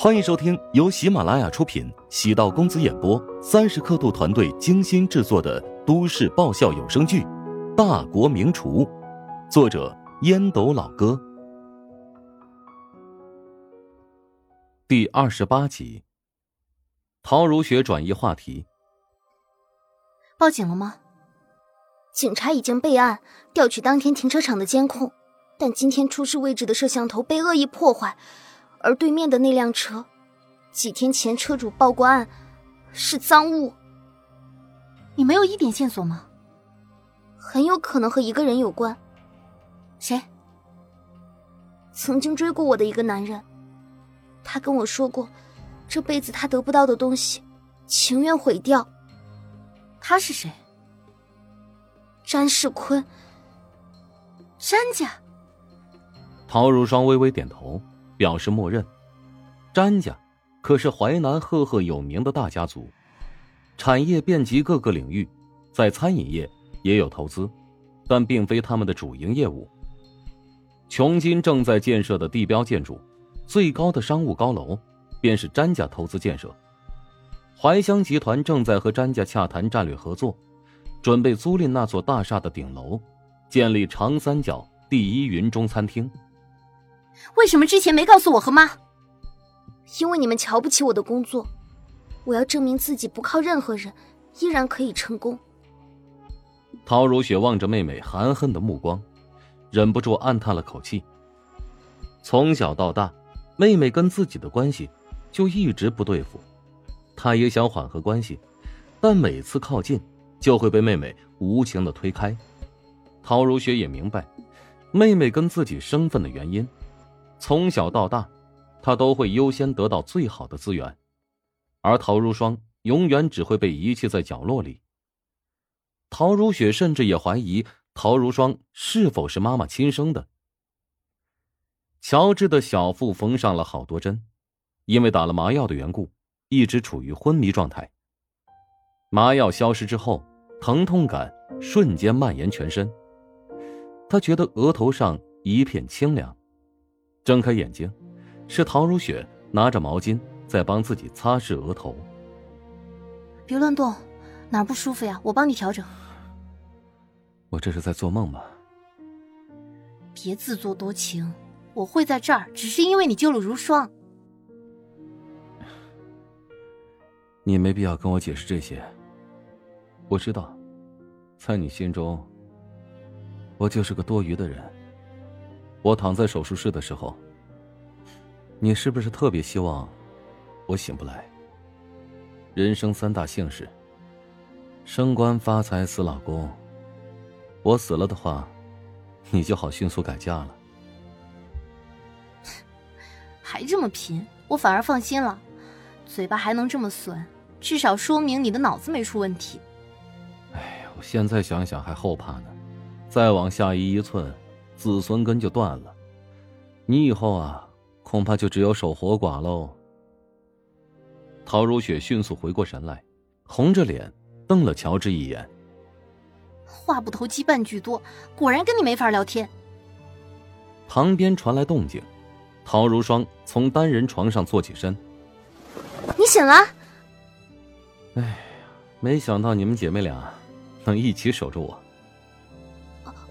欢迎收听由喜马拉雅出品、喜道公子演播、三十刻度团队精心制作的都市爆笑有声剧《大国名厨》，作者烟斗老哥，第二十八集。陶如雪转移话题：报警了吗？警察已经备案，调取当天停车场的监控，但今天出事位置的摄像头被恶意破坏。而对面的那辆车，几天前车主报过案，是赃物。你没有一点线索吗？很有可能和一个人有关。谁？曾经追过我的一个男人，他跟我说过，这辈子他得不到的东西，情愿毁掉。他是谁？詹世坤。詹家。陶如霜微微点头。表示默认，詹家可是淮南赫赫有名的大家族，产业遍及各个领域，在餐饮业也有投资，但并非他们的主营业务。琼金正在建设的地标建筑，最高的商务高楼，便是詹家投资建设。怀香集团正在和詹家洽谈战略合作，准备租赁那座大厦的顶楼，建立长三角第一云中餐厅。为什么之前没告诉我和妈？因为你们瞧不起我的工作，我要证明自己不靠任何人，依然可以成功。陶如雪望着妹妹含恨的目光，忍不住暗叹了口气。从小到大，妹妹跟自己的关系就一直不对付，她也想缓和关系，但每次靠近就会被妹妹无情的推开。陶如雪也明白，妹妹跟自己生分的原因。从小到大，他都会优先得到最好的资源，而陶如霜永远只会被遗弃在角落里。陶如雪甚至也怀疑陶如霜是否是妈妈亲生的。乔治的小腹缝上了好多针，因为打了麻药的缘故，一直处于昏迷状态。麻药消失之后，疼痛感瞬间蔓延全身，他觉得额头上一片清凉。睁开眼睛，是陶如雪拿着毛巾在帮自己擦拭额头。别乱动，哪儿不舒服呀？我帮你调整。我这是在做梦吗？别自作多情，我会在这儿，只是因为你救了如霜。你没必要跟我解释这些。我知道，在你心中，我就是个多余的人。我躺在手术室的时候，你是不是特别希望我醒不来？人生三大幸事：升官发财、死老公。我死了的话，你就好迅速改嫁了。还这么贫，我反而放心了。嘴巴还能这么损，至少说明你的脑子没出问题。哎呀，我现在想想还后怕呢，再往下移一寸。子孙根就断了，你以后啊，恐怕就只有守活寡喽。陶如雪迅速回过神来，红着脸瞪了乔治一眼。话不投机半句多，果然跟你没法聊天。旁边传来动静，陶如霜从单人床上坐起身。你醒了？哎呀，没想到你们姐妹俩能一起守着我。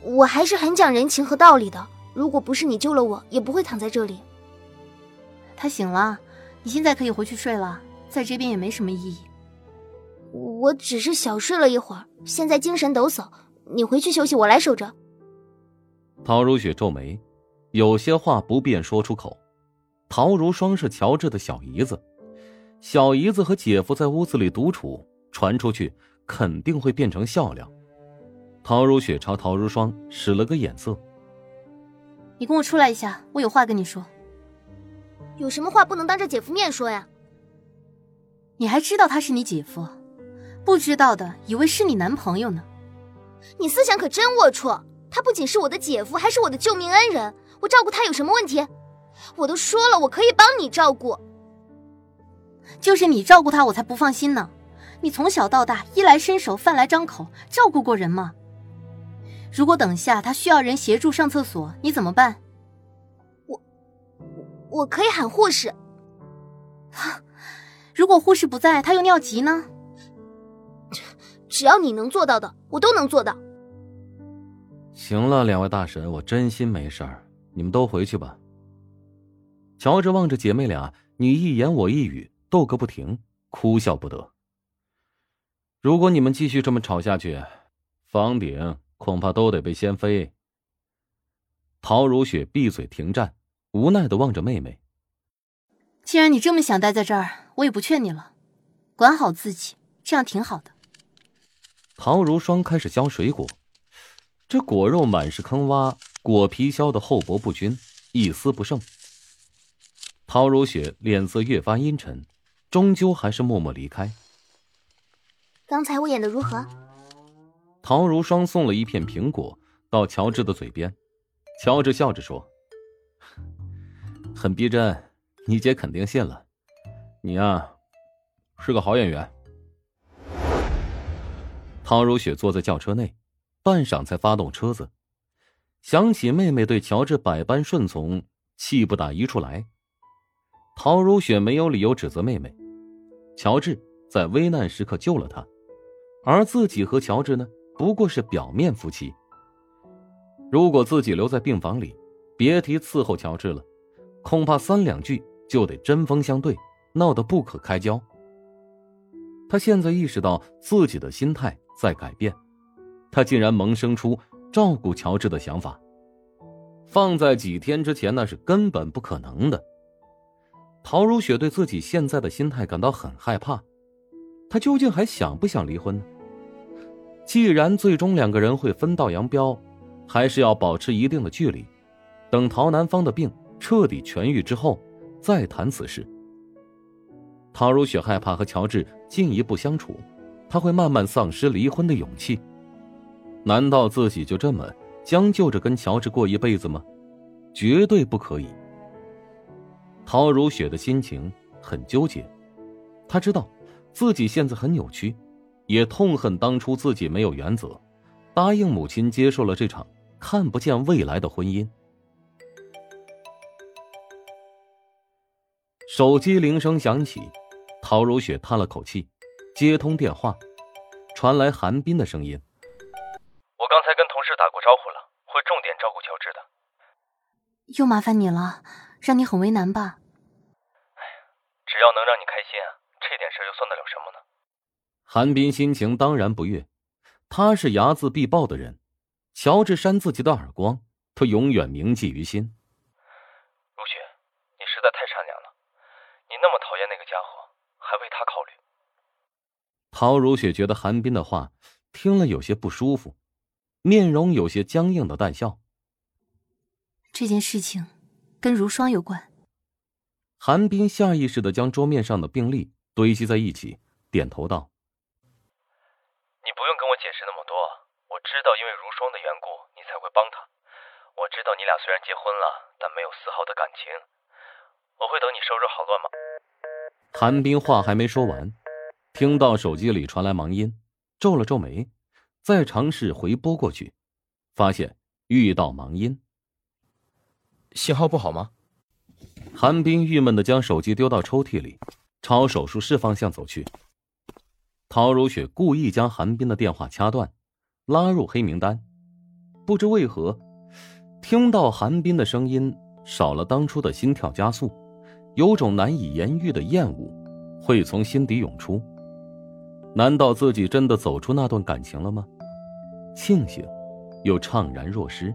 我还是很讲人情和道理的。如果不是你救了我，也不会躺在这里。他醒了，你现在可以回去睡了，在这边也没什么意义。我只是小睡了一会儿，现在精神抖擞。你回去休息，我来守着。陶如雪皱眉，有些话不便说出口。陶如霜是乔治的小姨子，小姨子和姐夫在屋子里独处，传出去肯定会变成笑料。陶如雪朝陶如霜使了个眼色：“你跟我出来一下，我有话跟你说。有什么话不能当着姐夫面说呀？你还知道他是你姐夫？不知道的以为是你男朋友呢。你思想可真龌龊！他不仅是我的姐夫，还是我的救命恩人。我照顾他有什么问题？我都说了，我可以帮你照顾。就是你照顾他，我才不放心呢。你从小到大衣来伸手，饭来张口，照顾过人吗？”如果等下他需要人协助上厕所，你怎么办？我，我可以喊护士。如果护士不在，他又尿急呢？只要你能做到的，我都能做到。行了，两位大神，我真心没事儿，你们都回去吧。乔治望着姐妹俩，你一言我一语，斗个不停，哭笑不得。如果你们继续这么吵下去，房顶恐怕都得被掀飞。陶如雪闭嘴停战，无奈的望着妹妹。既然你这么想待在这儿，我也不劝你了，管好自己，这样挺好的。陶如霜开始削水果，这果肉满是坑洼，果皮削的厚薄不均，一丝不剩。陶如雪脸色越发阴沉，终究还是默默离开。刚才我演的如何？陶如霜送了一片苹果到乔治的嘴边，乔治笑着说：“很逼真，你姐肯定信了。你呀，是个好演员。”陶如雪坐在轿车内，半晌才发动车子，想起妹妹对乔治百般顺从，气不打一处来。陶如雪没有理由指责妹妹，乔治在危难时刻救了她，而自己和乔治呢，不过是表面夫妻。如果自己留在病房里，别提伺候乔治了，恐怕三两句就得针锋相对，闹得不可开交。他现在意识到自己的心态在改变，他竟然萌生出照顾乔治的想法，放在几天之前那是根本不可能的。陶如雪对自己现在的心态感到很害怕，她究竟还想不想离婚呢？既然最终两个人会分道扬镳，还是要保持一定的距离，等陶南方的病彻底痊愈之后再谈此事。陶如雪害怕和乔治进一步相处，她会慢慢丧失离婚的勇气。难道自己就这么将就着跟乔治过一辈子吗？绝对不可以。陶如雪的心情很纠结，她知道自己现在很扭曲，也痛恨当初自己没有原则，答应母亲接受了这场看不见未来的婚姻。手机铃声响起，陶如雪叹了口气，接通电话，传来韩冰的声音：“我刚才跟同事打过招呼了，会重点照顾乔治的。又麻烦你了。”让你很为难吧？哎呀，只要能让你开心啊，这点事又算得了什么呢？韩冰心情当然不悦，他是睚眦必报的人，乔治扇自己的耳光，他永远铭记于心。如雪，你实在太善良了，你那么讨厌那个家伙，还为他考虑。陶如雪觉得韩冰的话听了有些不舒服，面容有些僵硬的淡笑。这件事情。跟如霜有关。韩冰下意识的将桌面上的病历堆积在一起，点头道：“你不用跟我解释那么多，我知道因为如霜的缘故，你才会帮他。我知道你俩虽然结婚了，但没有丝毫的感情。我会等你收拾好乱吗？”韩冰话还没说完，听到手机里传来忙音，皱了皱眉，再尝试回拨过去，发现遇到忙音。信号不好吗？韩冰郁闷的将手机丢到抽屉里，朝手术室方向走去。陶如雪故意将韩冰的电话掐断，拉入黑名单。不知为何，听到韩冰的声音，少了当初的心跳加速，有种难以言喻的厌恶，会从心底涌出。难道自己真的走出那段感情了吗？庆幸，又怅然若失。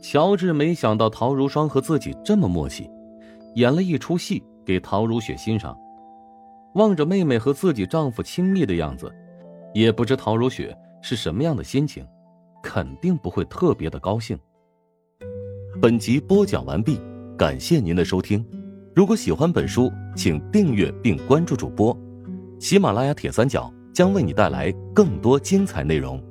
乔治没想到陶如霜和自己这么默契，演了一出戏给陶如雪欣赏。望着妹妹和自己丈夫亲密的样子，也不知陶如雪是什么样的心情，肯定不会特别的高兴。本集播讲完毕，感谢您的收听。如果喜欢本书，请订阅并关注主播。喜马拉雅铁三角将为你带来更多精彩内容。